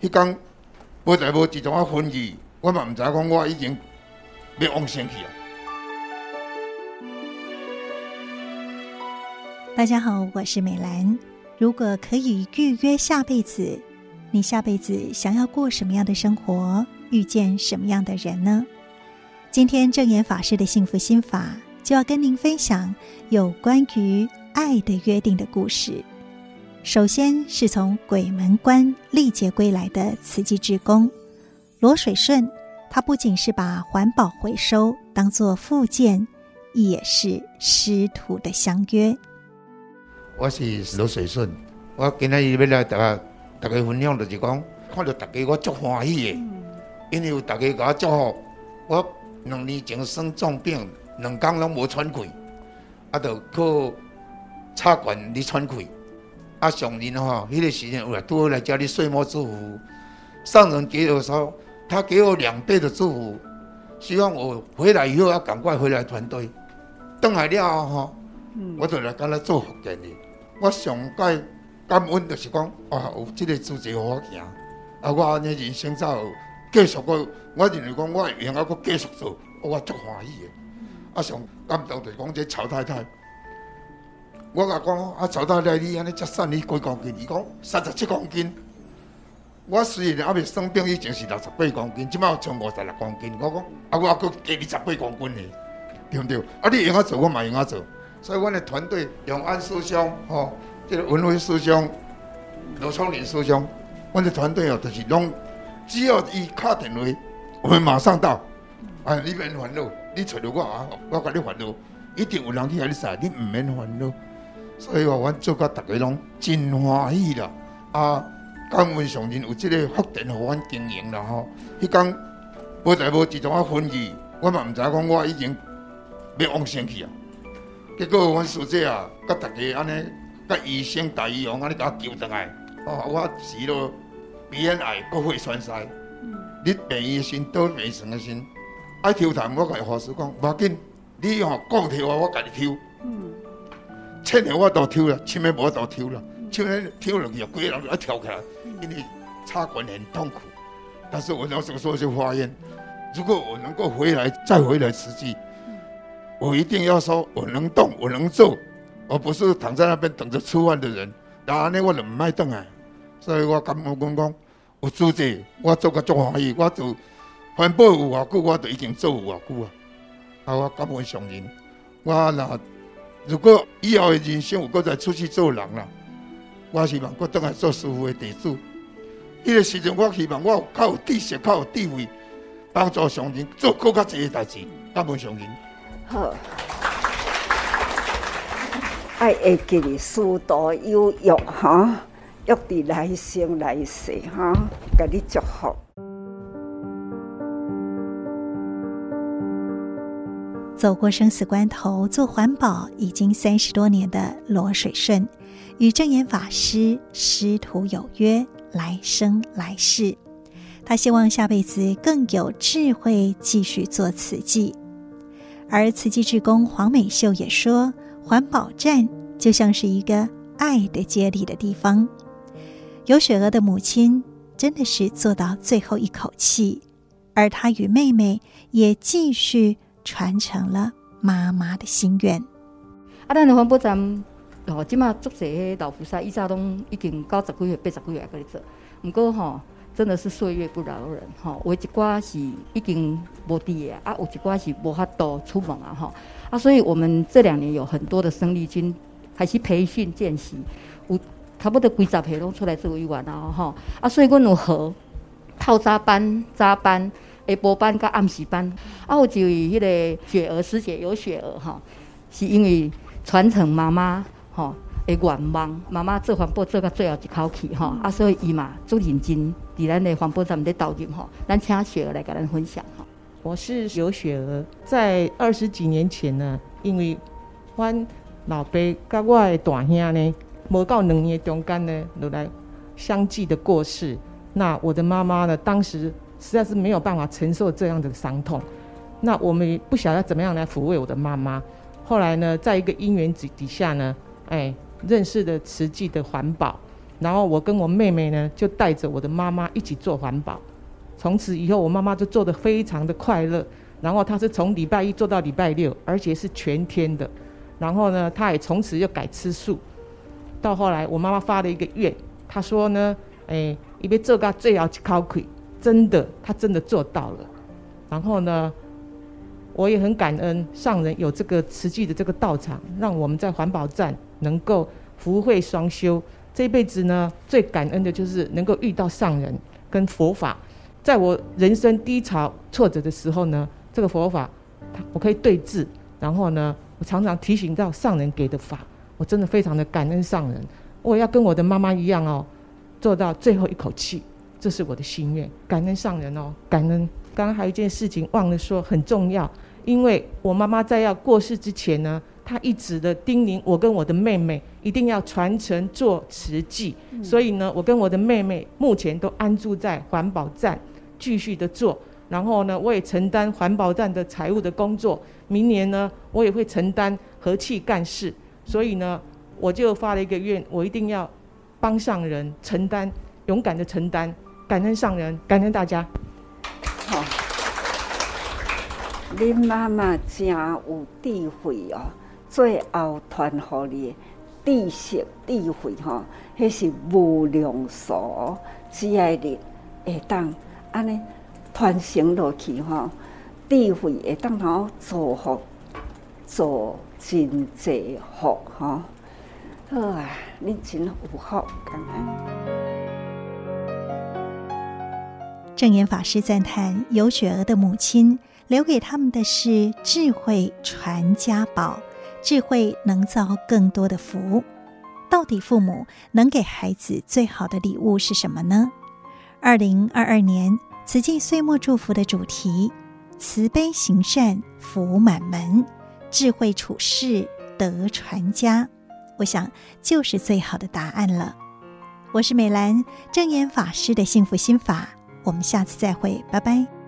迄天无代无志，从我分去，我嘛毋知讲我已经要往生去啊。大家好，我是美兰。如果可以预约下辈子，你下辈子想要过什么样的生活，遇见什么样的人呢？今天证严法师的幸福心法就要跟您分享有关于爱的约定的故事。首先是从鬼门关历劫归来的慈济志工罗水顺，他不仅是把环保回收当做复健，也是师徒的相约。我是罗水顺，我今日要来大家大家分享就是讲，看到大家我足欢喜的，因为有大家给我祝福，我两年前生重病，两工拢无喘气，啊，就靠插管嚟喘气。啊，上年哈，那个时间我都会来家里岁末祝福，上人给我说，他给我两倍的祝福，希望我回来以后要赶快回来团队。等来了哈，我就来跟他做福建的。我上届感恩就是讲，啊，有这个组织好好行，啊，我安尼人生才有继续过。我认为讲，我会用啊，搁继续做，我足欢喜的。啊，上感动就是讲这曹太太。我甲讲啊，曹太太，你安尼才瘦你几公斤？伊讲三十七公斤。我虽然还未生病，以前是六十八公斤，即摆有五十六公斤。我讲啊，我还佫加二十八公斤呢，对不对？啊，你用啊做，我嘛用啊做。所以，阮的团队永安师兄，吼、哦，这个文辉师兄，罗聪林师兄，阮的团队哦，就是拢只要伊敲电话，我们马上到。啊，你免烦恼，你找着我啊，我甲你烦恼，一定有人去甲你杀，你唔免烦恼。所以话，阮做甲大家拢真欢喜啦！啊，感恩上人有即个福田互阮经营啦吼。迄天无代无志从我分去，我嘛毋知影讲我已经要往生去啊。结果阮师姐啊，甲大家安尼，甲医生大医王安尼甲我救倒来。哦，我死了鼻咽癌，骨髓栓塞。嗯。你病医生都没什么心，爱抽痰，我甲法师讲，无要紧，你吼讲替我，我甲你抽。嗯。七年我都抽了，七年我都抽了，七年抽了去，规个人就要跳起来，因为插管很痛苦。但是我那时候就发现，如果我能够回来，再回来实际，我一定要说我能动，我能做，而不是躺在那边等着吃饭的人。然后呢，我就唔爱动啊。所以我感觉讲讲，有组织，我做个足欢喜，我做环保有偌久，我都已经做有偌久啊。啊，我感恩上人，我那。如果以后的人生有搁再出去做人啦，我希望搁倒来做师傅的弟子。迄个时阵，我希望我有较有知识、较有地位，帮助上人做更加济个代志。感恩上人。好，爱会记得师道有约哈，约伫来生来世哈，给你祝福。走过生死关头，做环保已经三十多年的罗水顺，与证严法师师徒有约，来生来世。他希望下辈子更有智慧，继续做慈济。而慈济志工黄美秀也说，环保站就像是一个爱的接力的地方。有雪娥的母亲真的是做到最后一口气，而她与妹妹也继续。传承了妈妈的心愿。啊，咱的环保站哦，即马足侪老菩萨，以前拢已经九十几岁、八十几岁搁咧做。毋过吼，真的是岁月不饶人吼。有一寡是已经无伫诶，啊，有一寡是无法度出门啊吼。啊，所以我们这两年有很多的生力军开始培训见习，有差不多几十个拢出来做委员啊吼。啊，所以阮有和套早班、早班。下晡班甲暗时班，啊，有一位迄个雪儿师姐有雪儿哈，是因为传承妈妈吼的愿望，妈妈做环保做到最后一口气哈，啊，所以伊嘛足认真，伫咱的环保站咧投入吼，咱请雪儿来甲咱分享哈。我是有雪儿，在二十几年前呢，因为阮老爸甲我的大兄呢，无到两年中间呢，就来相继的过世，那我的妈妈呢，当时。实在是没有办法承受这样的伤痛，那我们不晓得怎么样来抚慰我的妈妈。后来呢，在一个因缘底底下呢，哎，认识了慈济的环保，然后我跟我妹妹呢，就带着我的妈妈一起做环保。从此以后，我妈妈就做得非常的快乐。然后她是从礼拜一做到礼拜六，而且是全天的。然后呢，她也从此就改吃素。到后来，我妈妈发了一个愿，她说呢，哎，一边做个最后一口气，真的，他真的做到了。然后呢，我也很感恩上人有这个慈济的这个道场，让我们在环保站能够福慧双修。这一辈子呢，最感恩的就是能够遇到上人跟佛法。在我人生低潮挫折的时候呢，这个佛法，我可以对治。然后呢，我常常提醒到上人给的法，我真的非常的感恩上人。我要跟我的妈妈一样哦，做到最后一口气，这是我的心愿。感恩上人哦，感恩。刚刚还有一件事情忘了说，很重要，因为我妈妈在要过世之前呢。她一直的叮咛我跟我的妹妹一定要传承做慈济，嗯、所以呢，我跟我的妹妹目前都安住在环保站，继续的做。然后呢，我也承担环保站的财务的工作。明年呢，我也会承担和气干事。所以呢，我就发了一个愿，我一定要帮上人承担，勇敢的承担，感恩上人，感恩大家。好，恁妈妈真有智慧哦。最后传予你知识智慧吼，迄是无量数，只爱你会当安尼传承落去吼，智慧会当好造福，做真济福吼。好啊，你真有福，感恩。证严法师赞叹有雪娥的母亲留给他们的是智慧传家宝。智慧能造更多的福。到底父母能给孩子最好的礼物是什么呢？二零二二年慈济岁末祝福的主题：慈悲行善，福满门；智慧处世，德传家。我想就是最好的答案了。我是美兰，正严法师的幸福心法。我们下次再会，拜拜。